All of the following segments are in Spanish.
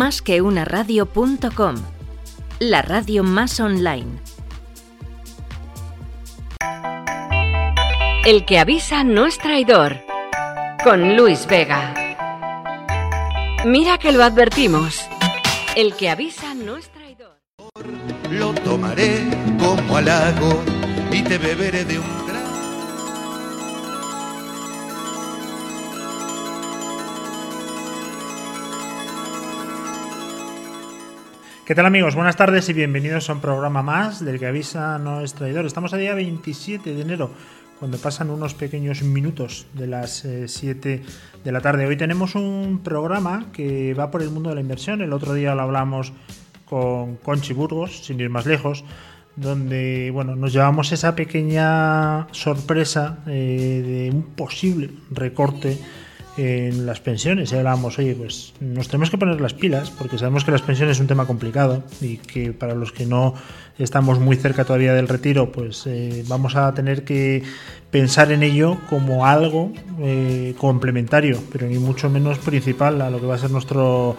Más que una radio.com, la radio más online. El que avisa no es traidor. Con Luis Vega. Mira que lo advertimos. El que avisa no es traidor. Lo tomaré como halago y te beberé de un ¿Qué tal amigos? Buenas tardes y bienvenidos a un programa más del que avisa no es traidor. Estamos a día 27 de enero, cuando pasan unos pequeños minutos de las 7 eh, de la tarde. Hoy tenemos un programa que va por el mundo de la inversión. El otro día lo hablamos con Conchi Burgos, sin ir más lejos, donde bueno, nos llevamos esa pequeña sorpresa eh, de un posible recorte en las pensiones. Y hablábamos, oye, pues nos tenemos que poner las pilas porque sabemos que las pensiones es un tema complicado y que para los que no estamos muy cerca todavía del retiro, pues eh, vamos a tener que pensar en ello como algo eh, complementario, pero ni mucho menos principal a lo que va a ser nuestro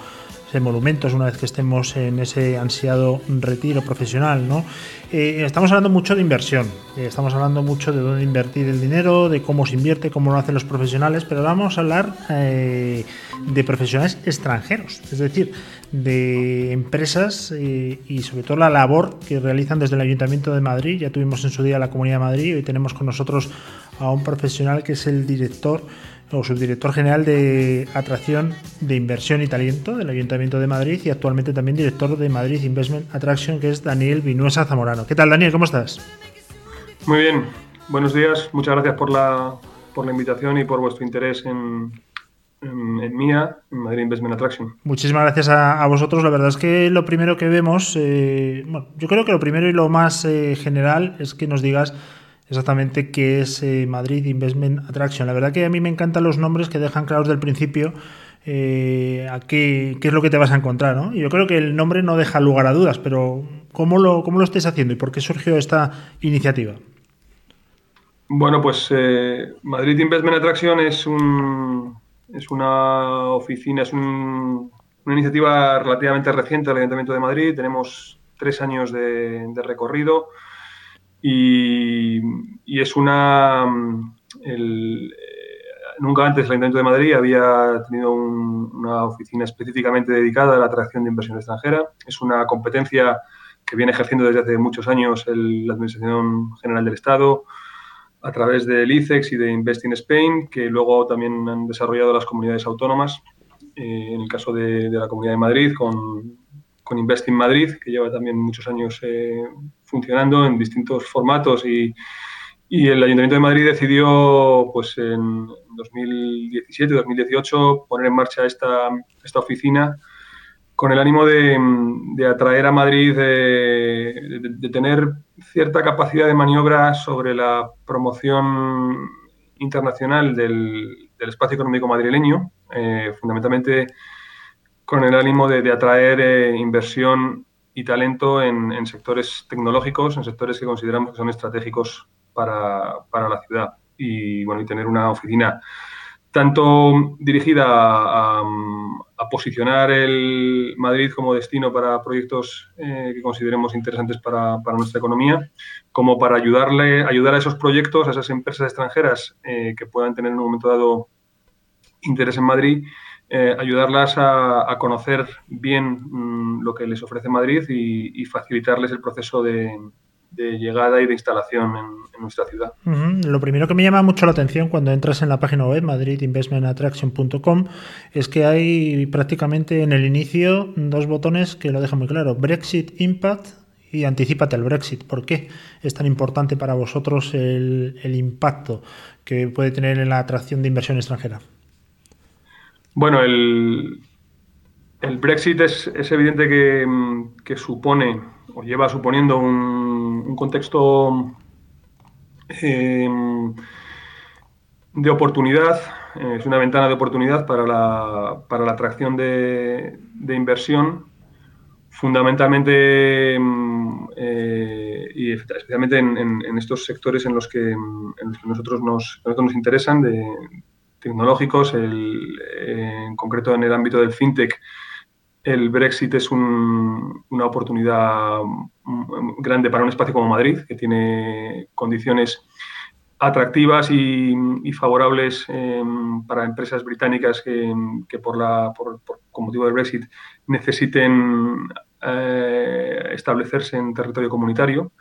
monumentos una vez que estemos en ese ansiado retiro profesional. ¿no? Eh, estamos hablando mucho de inversión, eh, estamos hablando mucho de dónde invertir el dinero, de cómo se invierte, cómo lo hacen los profesionales, pero vamos a hablar eh, de profesionales extranjeros, es decir, de empresas y sobre todo la labor que realizan desde el Ayuntamiento de Madrid. Ya tuvimos en su día la Comunidad de Madrid, hoy tenemos con nosotros a un profesional que es el director o subdirector general de atracción de inversión y talento del Ayuntamiento de Madrid y actualmente también director de Madrid Investment Attraction, que es Daniel Vinuesa Zamorano. ¿Qué tal, Daniel? ¿Cómo estás? Muy bien, buenos días. Muchas gracias por la, por la invitación y por vuestro interés en, en, MIA, en Madrid Investment Attraction. Muchísimas gracias a, vosotros. La verdad es que lo primero que vemos, eh, bueno, yo creo que lo primero y lo más eh, general es que nos digas exactamente qué es eh, Madrid Investment Attraction. La verdad que a mí me encantan los nombres que dejan claros del principio eh, a qué, es lo que te vas a encontrar. ¿no? Y yo creo que el nombre no deja lugar a dudas, pero ¿cómo lo, cómo lo estés haciendo y por qué surgió esta iniciativa? Bueno, pues eh, Madrid Investment Attraction es, un, es una oficina, es una iniciativa relativamente reciente del Ayuntamiento de Madrid. Tenemos tres años de recorrido y, es una... Eh, nunca antes el Ayuntamiento de Madrid había tenido una oficina específicamente dedicada a la atracción de inversión extranjera. Es una competencia que viene ejerciendo desde hace muchos años la Administración General del Estado a través del ICEX y de Invest in Spain, que luego también han desarrollado las comunidades autónomas. Eh, en el caso de, la Comunidad de Madrid, con, con Invest in Madrid, que lleva también muchos años eh, funcionando en distintos formatos y, el Ayuntamiento de Madrid decidió pues en 2017-2018 poner en marcha esta, esta oficina con el ánimo de, atraer a Madrid, de, tener cierta capacidad de maniobra sobre la promoción internacional del, espacio económico madrileño, eh, fundamentalmente con el ánimo de, atraer eh, inversión y talento en, sectores tecnológicos, en sectores que consideramos que son estratégicos para, la ciudad. Y bueno, y tener una oficina tanto dirigida a, posicionar el Madrid como destino para proyectos eh, que consideremos interesantes para, nuestra economía, como para ayudarle, ayudar a esos proyectos, a esas empresas extranjeras eh, que puedan tener en un momento dado interés en Madrid eh, ayudarlas a, conocer bien mm, lo que les ofrece Madrid y, facilitarles el proceso de, llegada y de instalación en, nuestra ciudad. Lo primero que me llama mucho la atención cuando entras en la página web madridinvestmentattraction.com es que hay prácticamente en el inicio dos botones que lo dejan muy claro, Brexit Impact y Anticípate al Brexit. ¿Por qué es tan importante para vosotros el impacto que puede tener en la atracción de inversión extranjera? Bueno, el, el Brexit es, evidente que, supone o lleva suponiendo un, contexto em, de oportunidad, eh, es una ventana de oportunidad para la, para la atracción de, inversión, fundamentalmente em, eh, y especialmente en, estos sectores en los que, nosotros, nos, nosotros nos interesan, de, tecnológicos, el, en concreto en el ámbito del fintech, el Brexit es una oportunidad grande para un espacio como Madrid, que tiene condiciones atractivas y, favorables em, para empresas británicas que, por, la, por, con motivo del Brexit necesiten eh, establecerse en territorio comunitario.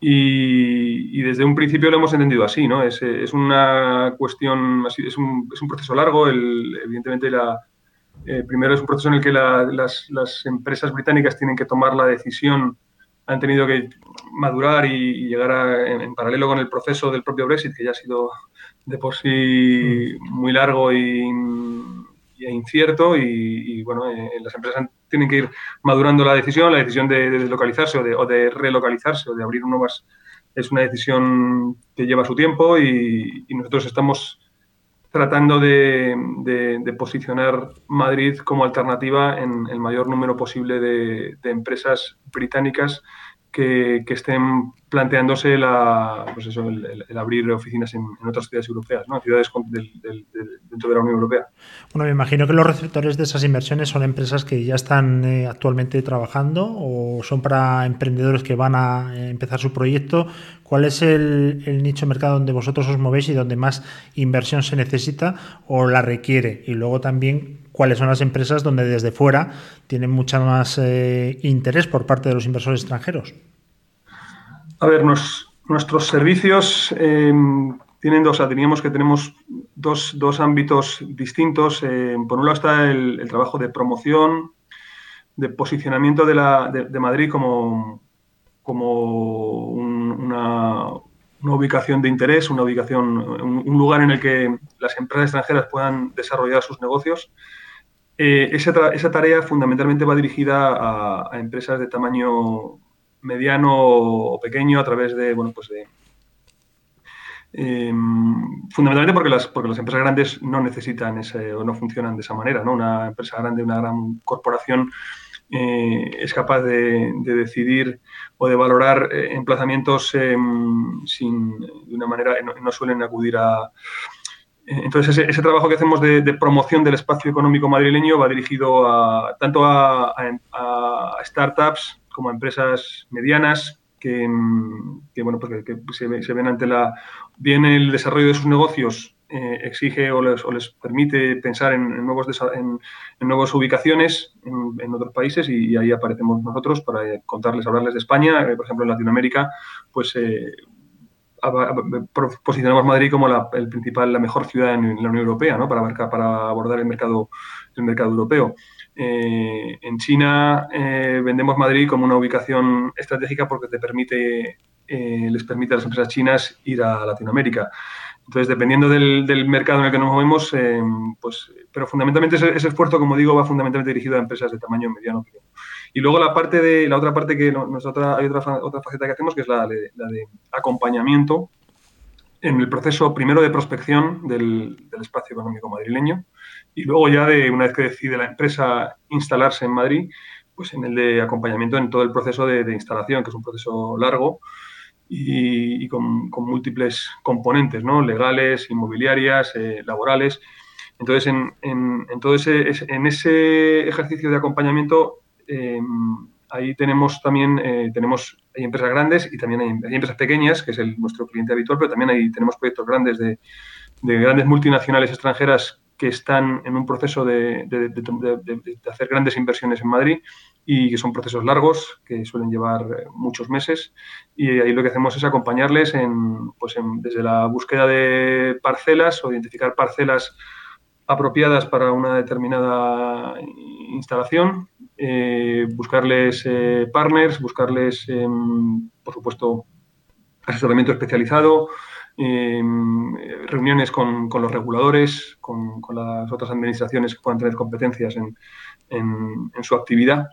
Y, desde un principio lo hemos entendido así, ¿no? Es, una cuestión, es un, es un proceso largo, evidentemente la, eh, primero es un proceso en el que las, las, empresas británicas tienen que tomar la decisión, han tenido que madurar y, llegar a, en, paralelo con el proceso del propio Brexit, que ya ha sido de por sí muy largo y, e incierto, y, bueno, eh, las empresas tienen que ir madurando la decisión, la decisión de, deslocalizarse o de, o de, relocalizarse o de abrir nuevas, es una decisión que lleva su tiempo y nosotros estamos tratando de, posicionar Madrid como alternativa en el mayor número posible de, empresas británicas que, estén planteándose la, pues el, abrir oficinas en, otras ciudades europeas, ¿no? ciudades dentro de la Unión Europea. Bueno, me imagino que los receptores de esas inversiones son empresas que ya están eh, actualmente trabajando o son para emprendedores que van a eh, empezar su proyecto. ¿Cuál es el, el nicho de mercado donde vosotros os movéis y donde más inversión se necesita o la requiere? Y luego también cuáles son las empresas donde desde fuera tienen mucha más eh, interés por parte de los inversores extranjeros. A ver, nuestros servicios eh, tienen dos, teníamos que tenemos dos, ámbitos distintos. Eh, por un lado está el, trabajo de promoción, de posicionamiento de, la, de, Madrid como, como una, ubicación de interés, una ubicación, un, lugar en el que las empresas extranjeras puedan desarrollar sus negocios. Eh, esa, tarea fundamentalmente va dirigida a, empresas de tamaño mediano o pequeño a través de, bueno, pues de, em, fundamentalmente porque las, porque las empresas grandes no necesitan ese, o no funcionan de esa manera. ¿no? Una empresa grande, una gran corporación eh, es capaz de, decidir o de valorar eh, emplazamientos em, sin, de una manera, no suelen acudir a, entonces, ese, trabajo que hacemos de, promoción del espacio económico madrileño va dirigido a, tanto a, startups como a empresas medianas que, bueno, pues que, se, ven ante la... Bien el desarrollo de sus negocios eh, exige o les, permite pensar en, nuevos en, nuevas ubicaciones en, otros países y, ahí aparecemos nosotros para contarles, hablarles de España. Eh, por ejemplo, en Latinoamérica, pues eh, posicionamos Madrid como la, el principal, la mejor ciudad en, la Unión Europea, ¿no? Para, para abordar el mercado, el mercado europeo. Eh, en China eh, vendemos Madrid como una ubicación estratégica porque te permite, eh, les permite a las empresas chinas ir a Latinoamérica. Entonces, dependiendo del, mercado en el que nos movemos, pues, pero fundamentalmente ese, ese, esfuerzo, como digo, va fundamentalmente dirigido a empresas de tamaño mediano. Y luego la parte de, la otra parte que nosotros, hay otra, otra faceta que hacemos que es la de, la de acompañamiento en el proceso primero de prospección del, del, espacio económico madrileño y luego ya de una vez que decide la empresa instalarse en Madrid, pues en el de acompañamiento en todo el proceso de, instalación, que es un proceso largo y, con, múltiples componentes, ¿no? legales, inmobiliarias, eh, laborales. Entonces, en, en, en, todo ese, en ese ejercicio de acompañamiento eh, ahí tenemos también, eh, tenemos, hay empresas grandes y también hay, empresas pequeñas, que es nuestro cliente habitual, pero también ahí tenemos proyectos grandes de, grandes multinacionales extranjeras que están en un proceso de, hacer grandes inversiones en Madrid y que son procesos largos, que suelen llevar eh, muchos meses. Y ahí lo que hacemos es acompañarles en, pues desde la búsqueda de parcelas o identificar parcelas apropiadas para una determinada instalación, eh, buscarles eh, partners, buscarles, em, por supuesto, asesoramiento especializado, em, reuniones con, los reguladores, con, las otras administraciones que puedan tener competencias en su actividad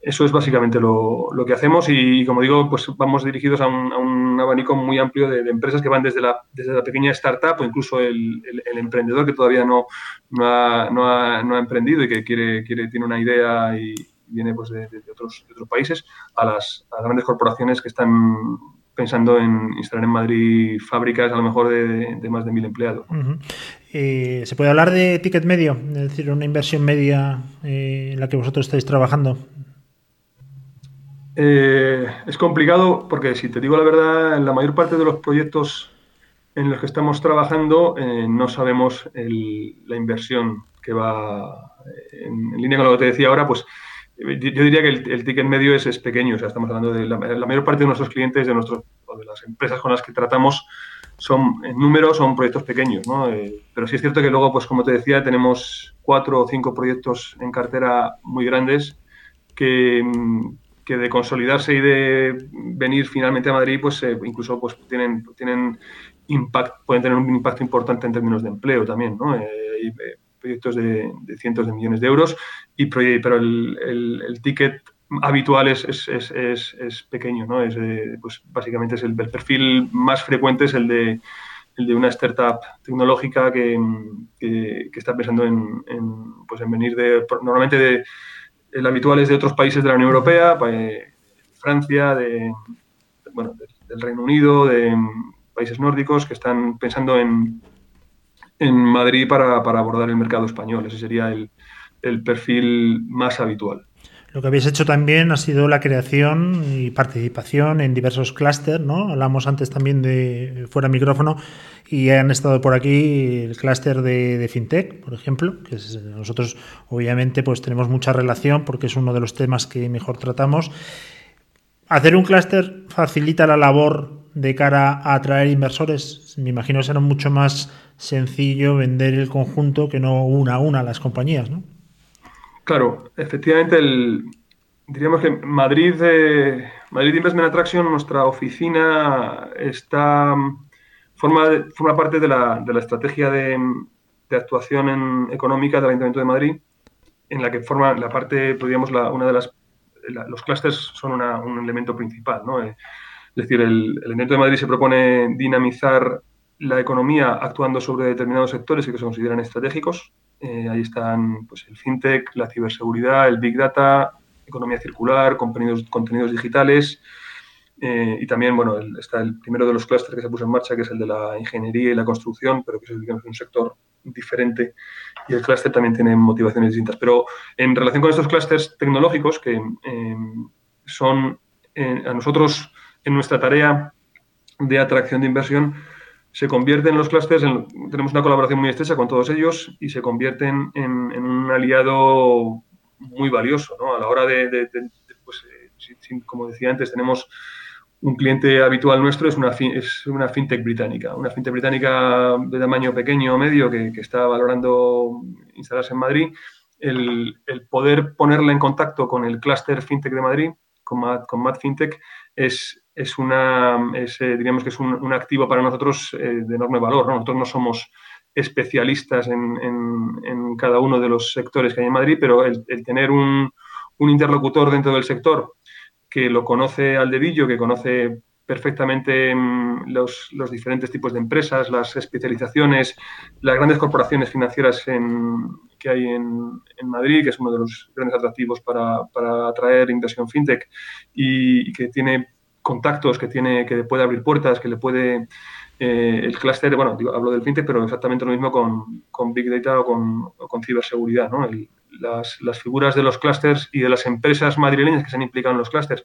eso es básicamente lo, que hacemos y, como digo, pues vamos dirigidos a un, abanico muy amplio de, empresas que van desde la, pequeña startup o incluso el, emprendedor que todavía no, no, ha, emprendido y que quiere, quiere, tiene una idea y viene pues de, otros, otros, países, a las, grandes corporaciones que están pensando en instalar en Madrid fábricas a lo mejor de, más de mil empleados. Eh, ¿Se puede hablar de ticket medio? Es decir, una inversión media eh, en la que vosotros estáis trabajando. Eh, es complicado porque, si te digo la verdad, la mayor parte de los proyectos en los que estamos trabajando no sabemos la inversión que va en, línea con lo que te decía ahora, pues yo diría que el, ticket medio es, pequeño. O sea, estamos hablando de la, mayor parte de nuestros clientes, de nuestros, o de las empresas con las que tratamos, son en número son proyectos pequeños, ¿no? Eh, pero sí es cierto que luego, pues como te decía, tenemos cuatro o cinco proyectos en cartera muy grandes que, que de consolidarse y de venir finalmente a Madrid, pues eh, incluso pues tienen tienen impact, pueden tener un impacto importante en términos de empleo también, ¿no? Eh, proyectos de, cientos de millones de euros, y pero el, ticket habitual es, es, es, es, pequeño, ¿no? Es, pues básicamente es el, perfil más frecuente es el de, el de una startup tecnológica que, que, está pensando en, pues en venir de, normalmente de, el habitual es de otros países de la Unión Europea, pues, Francia, de, bueno, del Reino Unido, de países nórdicos que están pensando en, en Madrid para, abordar el mercado español. Ese sería el, perfil más habitual. Lo que habéis hecho también ha sido la creación y participación en diversos clústeres, ¿no? Hablamos antes también de fuera micrófono y han estado por aquí el clúster de, FinTech, por ejemplo, que nosotros obviamente pues tenemos mucha relación porque es uno de los temas que mejor tratamos. Hacer un clúster facilita la labor de cara a atraer inversores. Me imagino será mucho más sencillo vender el conjunto que no una a una las compañías, ¿no? Claro, efectivamente, el, diríamos que Madrid, eh, Madrid Investment Attraction, nuestra oficina está forma, forma parte de la, de la estrategia de, de actuación económica del Ayuntamiento de Madrid, en la que forma la parte, podríamos, la, una de las los clústeres son un elemento principal, ¿no? Eh, es decir, el, el Ayuntamiento de Madrid se propone dinamizar la economía actuando sobre determinados sectores que se consideran estratégicos. Eh, ahí están pues, el fintech, la ciberseguridad, el big data, economía circular, contenidos, digitales. Eh, y también, bueno, está el primero de los clústeres que se puso en marcha, que es el de la ingeniería y la construcción, pero que es un sector diferente y el clúster también tiene motivaciones distintas. Pero en relación con estos clústeres tecnológicos, que eh, son a nosotros en nuestra tarea de atracción de inversión, se convierten los clústeres, tenemos una colaboración muy estrecha con todos ellos y se convierten en, un aliado muy valioso a la hora de, pues, eh, como decía antes, tenemos un cliente habitual nuestro, es una, es una fintech británica, una fintech británica de tamaño pequeño o medio que, está valorando instalarse en Madrid. El, poder ponerla en contacto con el clúster fintech de Madrid, con con Mad Fintech, es, es una, eh, diríamos que es un, activo para nosotros eh, de enorme valor. Nosotros no somos especialistas en, cada uno de los sectores que hay en Madrid, pero el, tener un, interlocutor dentro del sector que lo conoce al dedillo, que conoce perfectamente mm, los, diferentes tipos de empresas, las especializaciones, las grandes corporaciones financieras que hay en, Madrid, que es uno de los grandes atractivos para, atraer inversión fintech y que tiene contactos que tiene, que puede abrir puertas, que le puede eh, el clúster, bueno, hablo del fintech, pero exactamente lo mismo con, Big Data o con, ciberseguridad, ¿no? las, figuras de los clústeres y de las empresas madrileñas que se han implicado en los clústeres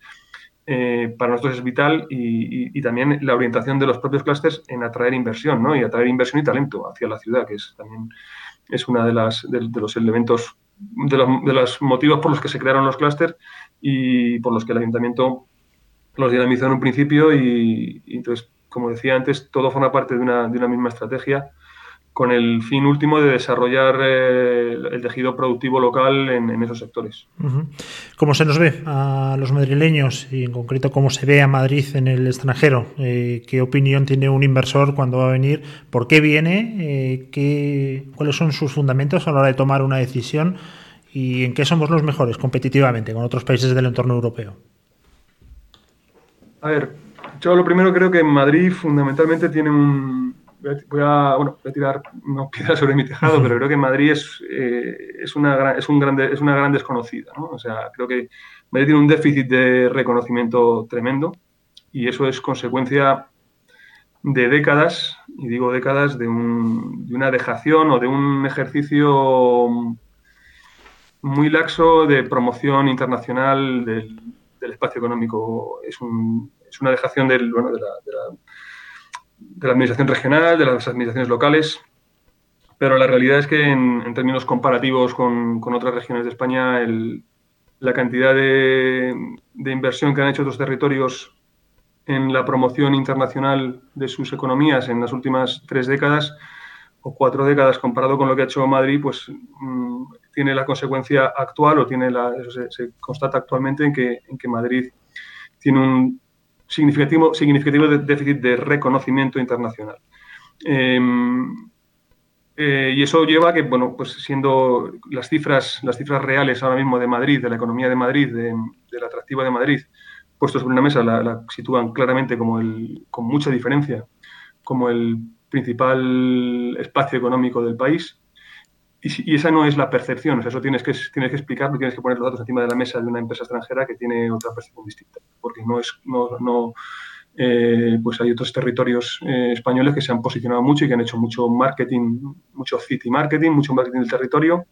eh, para nosotros es vital y, también la orientación de los propios clústeres en atraer inversión, ¿no? Y atraer inversión y talento hacia la ciudad, que es también es una de las de, los elementos de los, de los motivos por los que se crearon los clústeres y por los que el ayuntamiento los dinamizó en un principio y, entonces, como decía antes, todo forma parte de una, de una misma estrategia con el fin último de desarrollar eh, el tejido productivo local en, esos sectores. ¿Cómo se nos ve a los madrileños y en concreto cómo se ve a Madrid en el extranjero? Eh, ¿Qué opinión tiene un inversor cuando va a venir? ¿Por qué viene? Eh, ¿qué, ¿Cuáles son sus fundamentos a la hora de tomar una decisión? ¿Y en qué somos los mejores competitivamente con otros países del entorno europeo? A ver, yo lo primero creo que en Madrid fundamentalmente tiene un... Voy a, bueno, voy a tirar una piedra sobre mi tejado, pero creo que Madrid es, eh, es, una, es, un grande, es una gran desconocida. ¿no? O sea, creo que Madrid tiene un déficit de reconocimiento tremendo y eso es consecuencia de décadas, y digo décadas, de, una dejación o de un ejercicio muy laxo de promoción internacional del, espacio económico. Es, una dejación del, de, la, administración regional, de las administraciones locales, pero la realidad es que en, términos comparativos con, otras regiones de España, la cantidad de, de inversión que han hecho otros territorios en la promoción internacional de sus economías en las últimas tres décadas o cuatro décadas comparado con lo que ha hecho Madrid, pues mm, tiene la consecuencia actual o tiene la, se, constata actualmente en que, en que Madrid tiene un significativo, significativo déficit de reconocimiento internacional. Em, eh, y eso lleva a que, bueno, pues siendo las cifras, las cifras reales ahora mismo de Madrid, de la economía de Madrid, de, del atractivo de Madrid, puesto sobre una mesa, la, sitúan claramente como el, con mucha diferencia, como el principal espacio económico del país. Y, esa no es la percepción, o sea, eso tienes que, tienes que explicarlo, tienes que poner los datos encima de la mesa de una empresa extranjera que tiene otra percepción distinta, porque no es, no, no eh, pues hay otros territorios eh, españoles que se han posicionado mucho y que han hecho mucho marketing, mucho city marketing, mucho marketing del territorio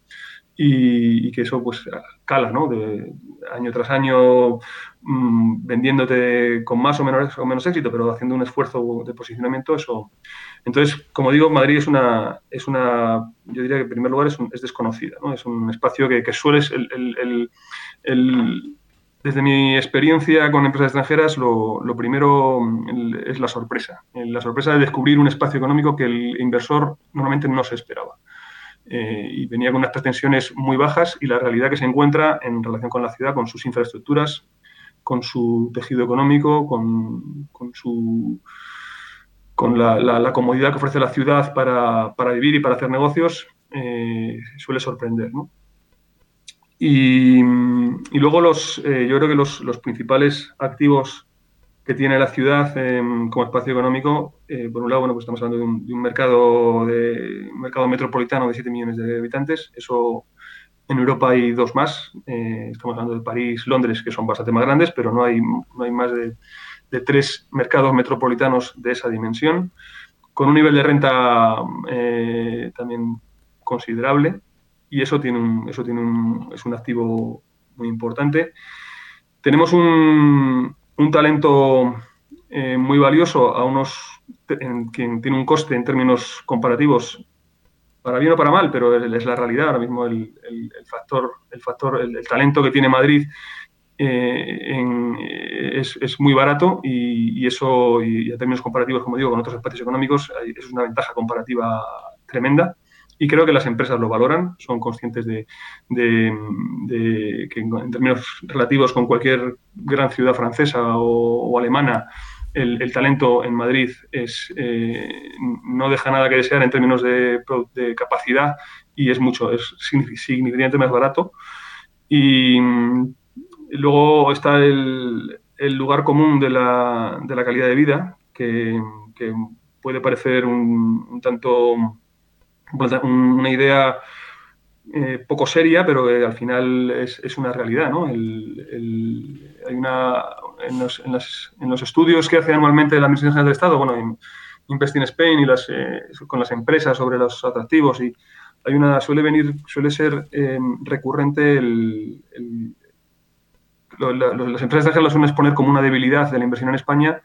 y, que eso pues cala, ¿no? De año tras año mm, vendiéndote con más o menos, o menos éxito, pero haciendo un esfuerzo de posicionamiento, eso. Entonces, como digo, Madrid es una, es una yo diría que en primer lugar es, es desconocida, ¿no? Es un espacio que, que suele, el, el, el, desde mi experiencia con empresas extranjeras, lo, lo primero es la sorpresa. La sorpresa de descubrir un espacio económico que el inversor normalmente no se esperaba. Eh, y venía con unas pretensiones muy bajas y la realidad que se encuentra en relación con la ciudad, con sus infraestructuras, con su tejido económico, con, con su con la, comodidad que ofrece la ciudad para, para vivir y para hacer negocios, eh, suele sorprender. y, luego los, eh, yo creo que los, los principales activos que tiene la ciudad como espacio económico, eh, por un lado, bueno, pues estamos hablando de un, mercado de mercado metropolitano de 7 millones de habitantes. Eso en Europa hay dos más. Eh, estamos hablando de París, Londres, que son bastante más grandes, pero no hay, no hay más de, de tres mercados metropolitanos de esa dimensión, con un nivel de renta eh, también considerable. Y eso tiene un, eso tiene un, es un activo muy importante. Tenemos un, un talento eh, muy valioso a unos quien tiene un coste en términos comparativos para bien o para mal, pero es la realidad ahora mismo el, factor, el factor, el, talento que tiene Madrid eh, es, muy barato y, eso, y, en términos comparativos, como digo, con otros espacios económicos, es una ventaja comparativa tremenda y creo que las empresas lo valoran, son conscientes de, que en términos relativos con cualquier gran ciudad francesa o, alemana, el, talento en Madrid es, eh, no deja nada que desear en términos de, capacidad y es mucho, es significativamente más barato. Y, luego está el, lugar común de la, calidad de vida, que, puede parecer un tanto una idea eh, poco seria, pero al final es, una realidad. ¿no? hay una, en, los, estudios que hace anualmente la Administración General del Estado, bueno, Invest in Spain y las, eh, con las empresas sobre los atractivos, y hay una, suele venir, suele ser em, recurrente el, las empresas extranjeras lo suelen exponer como una debilidad de la inversión en España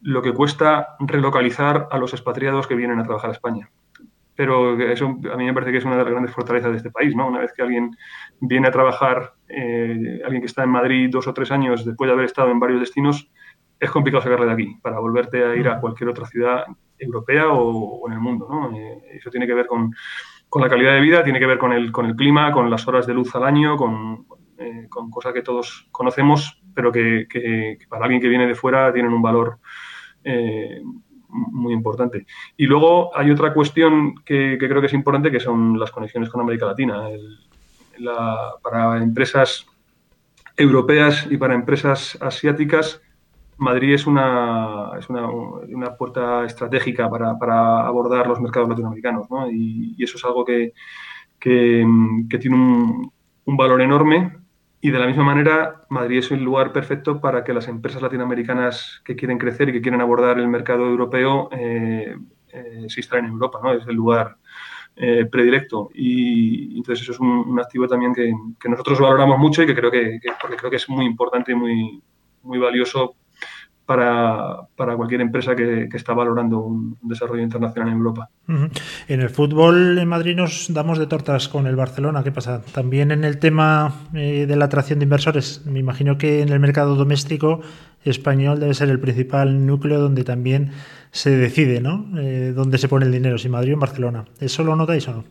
lo que cuesta relocalizar a los expatriados que vienen a trabajar a España pero eso a mí me parece que es una de las grandes fortalezas de este país, ¿no? Una vez que alguien viene a trabajar, eh, alguien que está en Madrid dos o tres años después de haber estado en varios destinos, es complicado sacarle de aquí para volverte a ir a cualquier otra ciudad europea o, en el mundo, ¿no? Eh, eso tiene que ver con, con, la calidad de vida, tiene que ver con el, con el clima, con las horas de luz al año, con, eh, con cosas que todos conocemos, pero que, que, para alguien que viene de fuera tienen un valor muy importante. Y luego hay otra cuestión que, creo que es importante, que son las conexiones con América Latina. para empresas europeas y para empresas asiáticas, Madrid es una, es una, una puerta estratégica para, para, abordar los mercados latinoamericanos. ¿no? Y, eso es algo que, que, tiene un, un, valor enorme y de la misma manera, Madrid es el lugar perfecto para que las empresas latinoamericanas que quieren crecer y que quieren abordar el mercado europeo eh, eh, se instalen en Europa, ¿no? Es el lugar eh, predilecto. Y entonces eso es un, activo también que, nosotros valoramos mucho y que creo que, porque creo que es muy importante y muy, muy valioso para, para cualquier empresa que, está valorando un desarrollo internacional en Europa. En el fútbol en Madrid nos damos de tortas con el Barcelona. ¿Qué pasa? También en el tema eh, de la atracción de inversores. Me imagino que en el mercado doméstico español debe ser el principal núcleo donde también se decide, ¿no? Eh, dónde se pone el dinero, si Madrid o en Barcelona. ¿Eso lo notáis o no?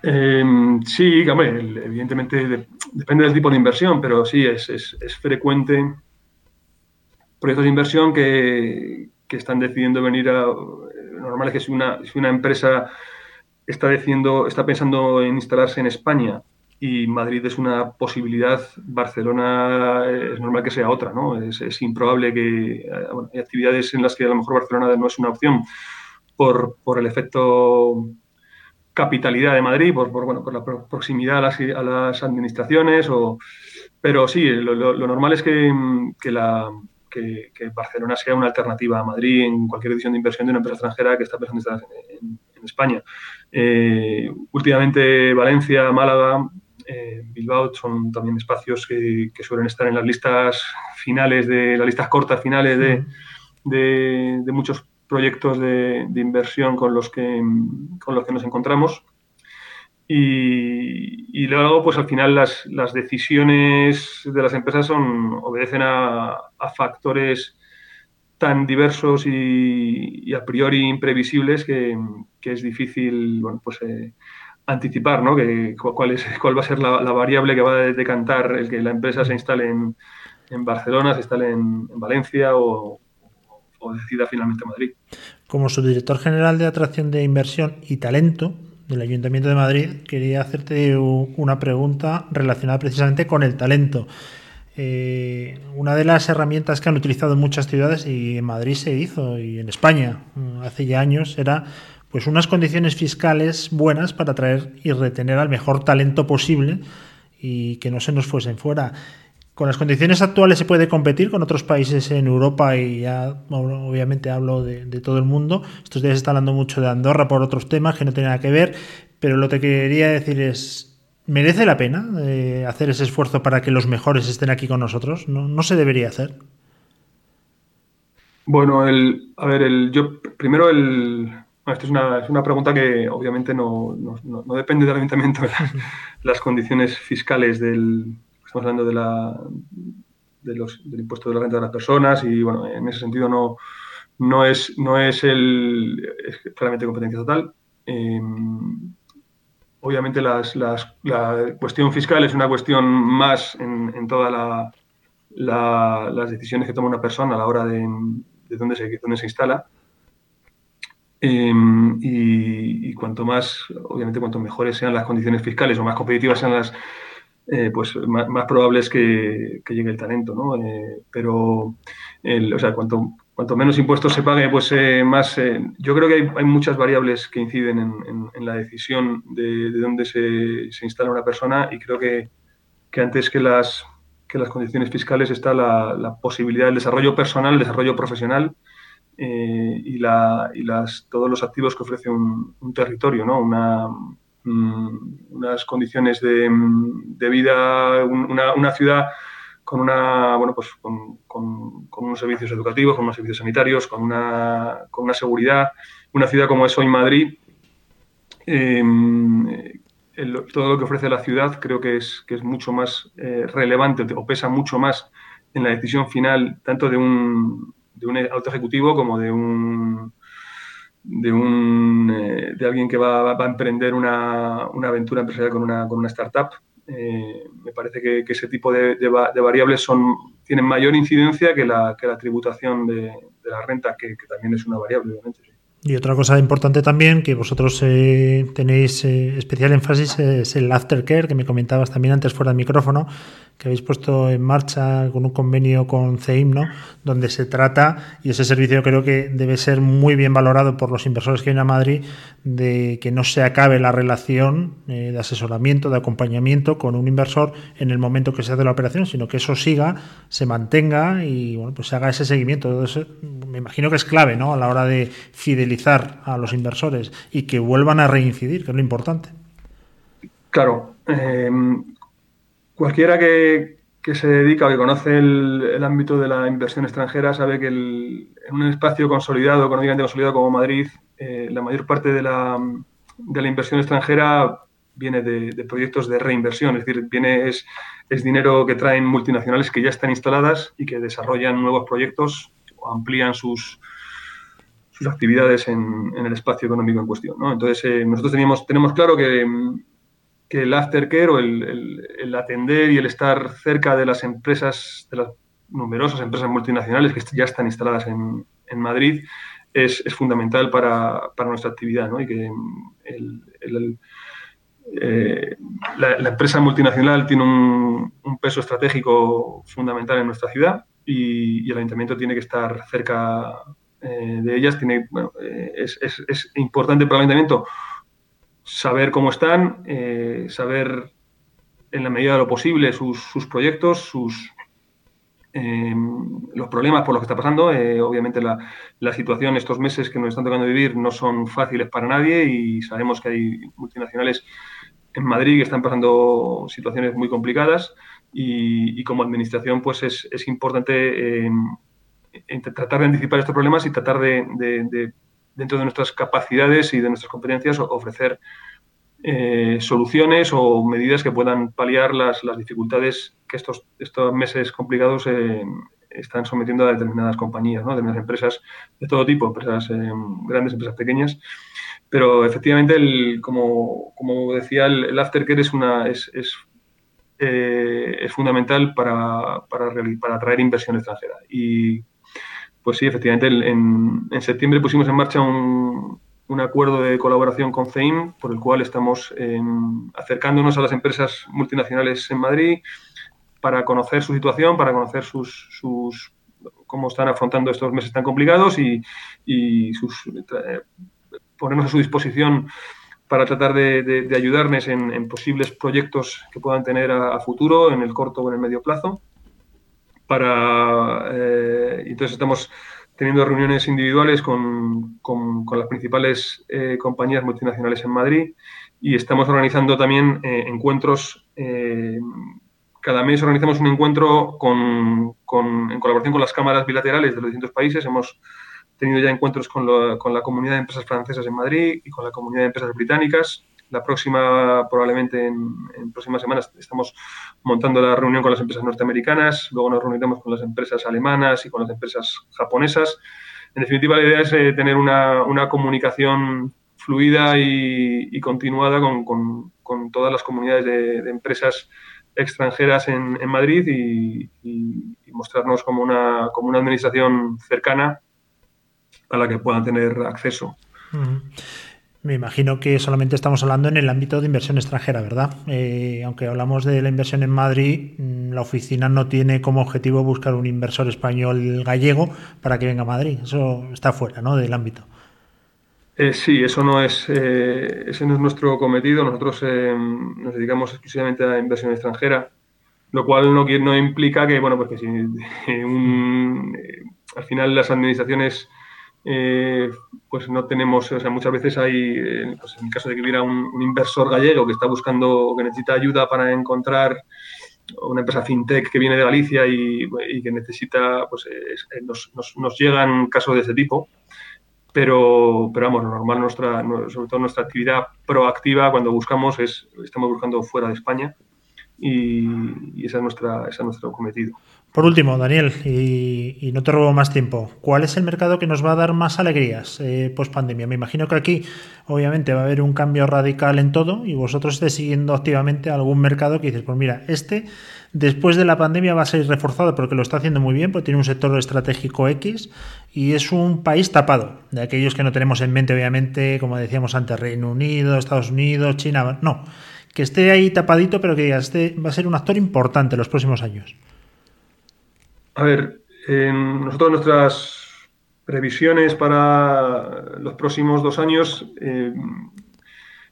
Em, sí, evidentemente depende del tipo de inversión, pero sí, es, es, es frecuente proyectos de inversión que, están decidiendo venir a. Normal es que si una, si una empresa está, decidiendo, está pensando en instalarse en España y Madrid es una posibilidad, Barcelona es normal que sea otra, ¿no? Es, improbable que hay actividades en las que a lo mejor Barcelona no es una opción por, el efecto capitalidad de Madrid, por, bueno, por la proximidad a las, a las administraciones, o, pero sí, lo, normal es que la, que, Barcelona sea una alternativa a Madrid en cualquier edición de inversión de una empresa extranjera que está pensando en, España. Eh, últimamente Valencia, Málaga, eh, Bilbao son también espacios que, suelen estar en las listas finales, de las listas cortas finales de, muchos proyectos de, inversión con los que, con los que nos encontramos. Y, luego, pues al final las, decisiones de las empresas son, obedecen a, factores tan diversos y, a priori imprevisibles que, es difícil bueno, pues, eh, anticipar que, cuál va a ser la, variable que va a decantar el que la empresa se instale en, en Barcelona, se instale en, Valencia o, o decida finalmente Madrid. Como subdirector general de atracción de inversión y talento, del Ayuntamiento de Madrid, quería hacerte una pregunta relacionada precisamente con el talento. Eh, una de las herramientas que han utilizado en muchas ciudades y en Madrid se hizo y en España mm, hace ya años era pues unas condiciones fiscales buenas para atraer y retener al mejor talento posible y que no se nos fuesen fuera. Con las condiciones actuales se puede competir con otros países en Europa y ya obviamente hablo de, todo el mundo. Estos días está hablando mucho de Andorra por otros temas que no tienen nada que ver, pero lo que quería decir es, ¿merece la pena eh, hacer ese esfuerzo para que los mejores estén aquí con nosotros? ¿No, se debería hacer? Bueno, el, a ver, el, yo primero el, esto es una, es una, pregunta que obviamente no, depende del ayuntamiento, las condiciones fiscales del, estamos hablando de la, de los, del impuesto de la renta de las personas y, bueno, en ese sentido no, no, es, no es, el, claramente competencia total. Em, obviamente las, la cuestión fiscal es una cuestión más en, en todas la, las decisiones que toma una persona a la hora de, de dónde, se, dónde se instala. Em, y, cuanto más, obviamente, cuanto mejores sean las condiciones fiscales o más competitivas sean las, eh, pues más, probable es que, llegue el talento, ¿no? Eh, pero, o sea, cuanto, cuanto menos impuestos se pague, pues eh, más... yo creo que hay, muchas variables que inciden en, la decisión de, dónde se, se, instala una persona y creo que, que antes que las, que las condiciones fiscales está la, posibilidad del desarrollo personal, el desarrollo profesional y, la, y las, todos los activos que ofrece un, un territorio, ¿no? Una, unas condiciones de, de vida, una, una, ciudad con una bueno pues con, con, unos servicios educativos, con unos servicios sanitarios, con una, con una seguridad, una ciudad como es hoy Madrid, em, todo lo que ofrece la ciudad creo que es, que es mucho más eh, relevante o pesa mucho más en la decisión final tanto de un, de un auto ejecutivo como de un de, un, eh, de alguien que va, a emprender una, una, aventura empresarial con una, con una startup. Eh, me parece que, ese tipo de, de, variables son, tienen mayor incidencia que la, que la tributación de, la renta, que, también es una variable, obviamente. Y otra cosa importante también que vosotros eh, tenéis eh, especial énfasis es el aftercare, que me comentabas también antes fuera del micrófono, que habéis puesto en marcha con un convenio con CEIM, ¿no? donde se trata, y ese servicio creo que debe ser muy bien valorado por los inversores que vienen a Madrid, de que no se acabe la relación eh, de asesoramiento, de acompañamiento con un inversor en el momento que se hace la operación, sino que eso siga, se mantenga y bueno, pues se haga ese seguimiento. Me imagino que es clave ¿no? a la hora de fidelizar a los inversores y que vuelvan a reincidir, que es lo importante. Claro. Eh, Cualquiera que, se dedica o que conoce el, ámbito de la inversión extranjera sabe que en un espacio consolidado, económicamente consolidado como Madrid, eh, la mayor parte de la, de la, inversión extranjera viene de, proyectos de reinversión, es decir, viene, es, dinero que traen multinacionales que ya están instaladas y que desarrollan nuevos proyectos amplían sus, sus actividades en, el espacio económico en cuestión. Entonces, eh, nosotros teníamos, tenemos claro que que el aftercare o el, atender y el estar cerca de las empresas, de las numerosas empresas multinacionales que ya están instaladas en, Madrid, es, fundamental para, nuestra actividad. Y que eh, la, empresa multinacional tiene un, peso estratégico fundamental en nuestra ciudad y, el ayuntamiento tiene que estar cerca eh, de ellas. Tiene, eh, es, es importante para el ayuntamiento saber cómo están, eh, saber en la medida de lo posible sus, proyectos, sus, em, los problemas por los que está pasando. Eh, obviamente la, la, situación estos meses que nos están tocando vivir no son fáciles para nadie y sabemos que hay multinacionales en Madrid que están pasando situaciones muy complicadas y, como administración pues es, es importante em, tratar de anticipar estos problemas y tratar de dentro de nuestras capacidades y de nuestras competencias, ofrecer eh, soluciones o medidas que puedan paliar las, dificultades que estos, estos meses complicados eh, están sometiendo a determinadas compañías, ¿no? determinadas empresas de todo tipo, empresas eh, grandes, empresas pequeñas. Pero efectivamente, el, como, como, decía, el, aftercare es, una, es, es, es fundamental para, para, para atraer inversión extranjera. Y pues sí, efectivamente, en, septiembre pusimos en marcha un, acuerdo de colaboración con CEIM, por el cual estamos em, acercándonos a las empresas multinacionales en Madrid para conocer su situación, para conocer sus, cómo están afrontando estos meses tan complicados y, sus, eh, ponernos a su disposición para tratar de, ayudarles en, posibles proyectos que puedan tener a, futuro, en el corto o en el medio plazo para eh, entonces estamos teniendo reuniones individuales con, con, las principales eh, compañías multinacionales en Madrid y estamos organizando también eh, encuentros. cada mes organizamos un encuentro con, en colaboración con las cámaras bilaterales de los distintos países. Hemos tenido ya encuentros con, con la comunidad de empresas francesas en Madrid y con la comunidad de empresas británicas la próxima, probablemente en, próximas semanas, estamos montando la reunión con las empresas norteamericanas, luego nos reuniremos con las empresas alemanas y con las empresas japonesas. En definitiva, la idea es eh, tener una, comunicación fluida y, continuada con, todas las comunidades de, empresas extranjeras en, Madrid y, mostrarnos como una, como una administración cercana a la que puedan tener acceso. Me imagino que solamente estamos hablando en el ámbito de inversión extranjera, ¿verdad? Eh, aunque hablamos de la inversión en Madrid, mm, la oficina no tiene como objetivo buscar un inversor español gallego para que venga a Madrid. Eso está fuera ¿no? del ámbito. Eh, sí, eso no es, eh, ese no es nuestro cometido. Nosotros nos dedicamos exclusivamente a inversión extranjera, lo cual no, no implica que, bueno, porque si al final las administraciones eh, pues no tenemos, o sea, muchas veces hay, pues en el caso de que hubiera un, inversor gallego que está buscando que necesita ayuda para encontrar una empresa fintech que viene de Galicia y, que necesita, pues eh, nos, nos, llegan casos de ese tipo. Pero, pero vamos, lo normal, nuestra, sobre todo nuestra actividad proactiva cuando buscamos es, estamos buscando fuera de España y, ese es, nuestra, ese es nuestro cometido. Por último, Daniel, y, no te robo más tiempo, ¿cuál es el mercado que nos va a dar más alegrías eh, post pandemia? Me imagino que aquí, obviamente, va a haber un cambio radical en todo y vosotros estáis siguiendo activamente algún mercado que dices, pues mira, este después de la pandemia va a ser reforzado porque lo está haciendo muy bien, porque tiene un sector estratégico X y es un país tapado, de aquellos que no tenemos en mente, obviamente, como decíamos antes, Reino Unido, Estados Unidos, China, no, que esté ahí tapadito, pero que digas, este va a ser un actor importante en los próximos años. A ver, nosotros nuestras previsiones para los próximos dos años eh,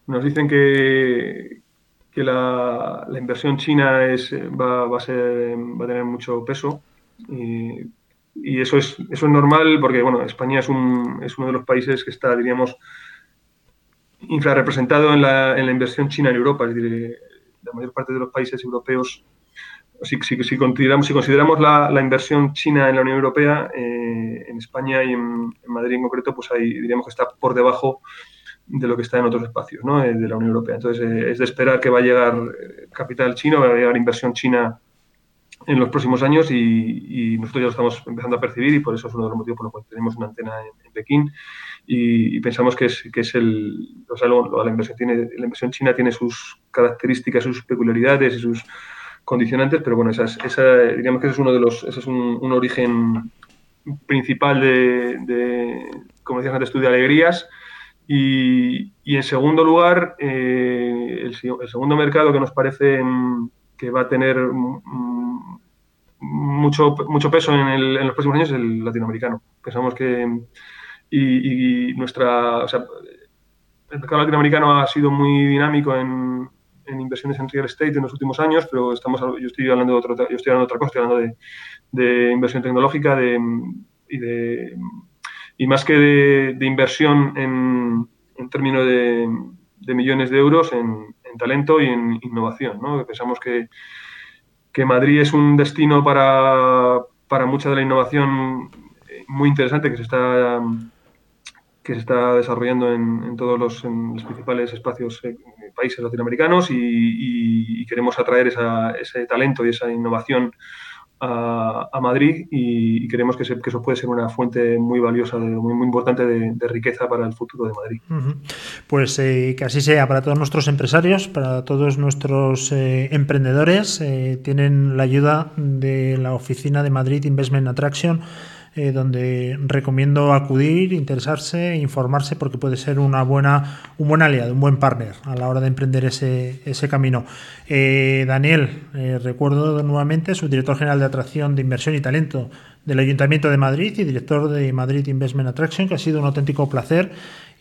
nos dicen que, que la, inversión china es, va, va, a ser, va a tener mucho peso y, eso es, eso es normal porque bueno, España es, un, es uno de los países que está, diríamos, infrarrepresentado en la, en la inversión china en Europa. Es decir, la mayor parte de los países europeos si, si, consideramos, si consideramos la, inversión china en la Unión Europea, eh, en España y en, Madrid en concreto, pues ahí diríamos que está por debajo de lo que está en otros espacios ¿no? Eh, de la Unión Europea. Entonces, eh, es de esperar que va a llegar capital chino, va a llegar inversión china en los próximos años y, nosotros ya lo estamos empezando a percibir y por eso es uno de los motivos por los cuales tenemos una antena en, Pekín y, pensamos que es, que es el, o sea, la inversión china tiene sus características, sus peculiaridades y sus condicionantes, pero bueno, esa, diríamos que ese es uno de los, ese es un, origen principal de, como decías antes tú, de alegrías. Y, en segundo lugar, eh, el, segundo mercado que nos parece que va a tener mucho, mucho peso en, los próximos años es el latinoamericano. Pensamos que y, nuestra, el mercado latinoamericano ha sido muy dinámico en, en inversiones en real estate en los últimos años, pero estamos, yo estoy hablando de, yo estoy hablando de otra cosa, estoy hablando de, inversión tecnológica de, y, de, y más que de, inversión en, en términos de, millones de euros en, talento y en innovación. ¿no? Pensamos que, que Madrid es un destino para, para mucha de la innovación muy interesante que se está que se está desarrollando en, todos los, principales espacios eh, países latinoamericanos y, queremos atraer ese talento y esa innovación a, Madrid y, creemos que, eso puede ser una fuente muy valiosa, muy, muy importante de, riqueza para el futuro de Madrid. Pues eh, que así sea para todos nuestros empresarios, para todos nuestros eh, emprendedores. tienen la ayuda de la oficina de Madrid Investment Attraction eh, donde recomiendo acudir, interesarse, informarse, porque puede ser una buena, un buen aliado, un buen partner a la hora de emprender ese, ese camino. Eh, Daniel, eh, recuerdo nuevamente, subdirector general de Atracción de Inversión y Talento del Ayuntamiento de Madrid y director de Madrid Investment Attraction, que ha sido un auténtico placer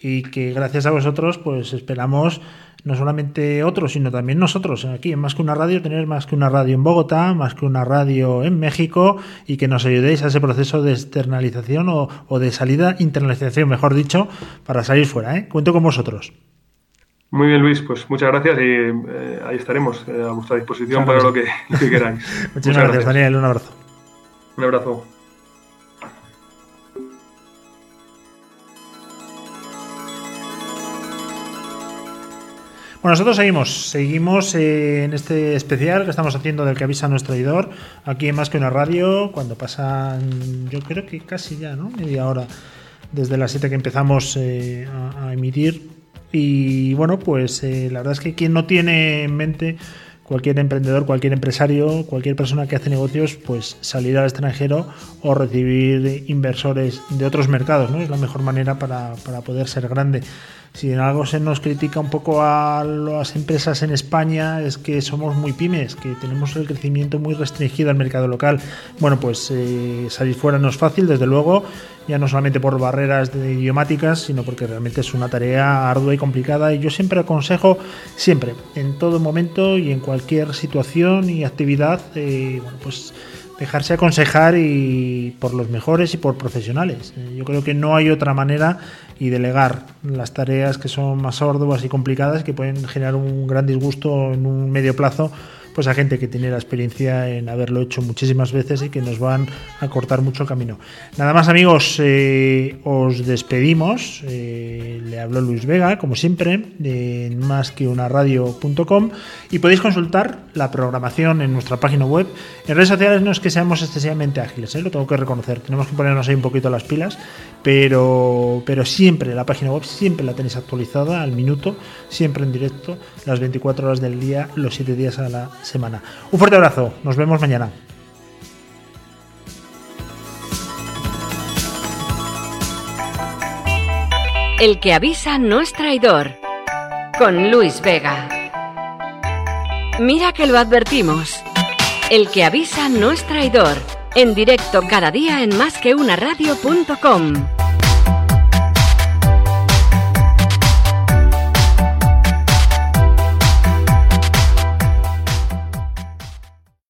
y que gracias a vosotros pues esperamos no solamente otros, sino también nosotros aquí en Más que una radio, tener más que una radio en Bogotá, más que una radio en México y que nos ayudéis a ese proceso de externalización o, de salida, internalización, mejor dicho, para salir fuera. ¿eh? Cuento con vosotros. Muy bien, Luis, pues muchas gracias y eh, ahí estaremos eh, a vuestra disposición para lo que, queráis. muchas, gracias, Daniel. Un abrazo. Un abrazo. Bueno, nosotros seguimos, seguimos eh, en este especial que estamos haciendo del que avisa nuestro editor, aquí en Más que una radio, cuando pasan, yo creo que casi ya, ¿no? Media hora desde las 7 que empezamos eh, a, emitir. Y bueno, pues eh, la verdad es que quien no tiene en mente cualquier emprendedor, cualquier empresario, cualquier persona que hace negocios, pues salir al extranjero o recibir inversores de otros mercados, ¿no? Es la mejor manera para, para poder ser grande si en algo se nos critica un poco a las empresas en España es que somos muy pymes, que tenemos el crecimiento muy restringido al mercado local. Bueno, pues eh, salir fuera no es fácil, desde luego, ya no solamente por barreras idiomáticas, sino porque realmente es una tarea ardua y complicada. Y yo siempre aconsejo, siempre, en todo momento y en cualquier situación y actividad, eh, bueno, pues dejarse aconsejar y por los mejores y por profesionales. Eh, yo creo que no hay otra manera y delegar las tareas que son más arduas y complicadas que pueden generar un gran disgusto en un medio plazo pues a gente que tiene la experiencia en haberlo hecho muchísimas veces y que nos van a cortar mucho camino. Nada más amigos, eh, os despedimos. Eh, le habló Luis Vega, como siempre, en más que una y podéis consultar la programación en nuestra página web. En redes sociales no es que seamos excesivamente ágiles, ¿eh? lo tengo que reconocer. Tenemos que ponernos ahí un poquito las pilas, pero, pero siempre la página web siempre la tenéis actualizada al minuto, siempre en directo, las 24 horas del día, los 7 días a la semana. Un fuerte abrazo, nos vemos mañana. El que avisa no es traidor. Con Luis Vega. Mira que lo advertimos. El que avisa no es traidor. En directo cada día en másqueunaradio.com.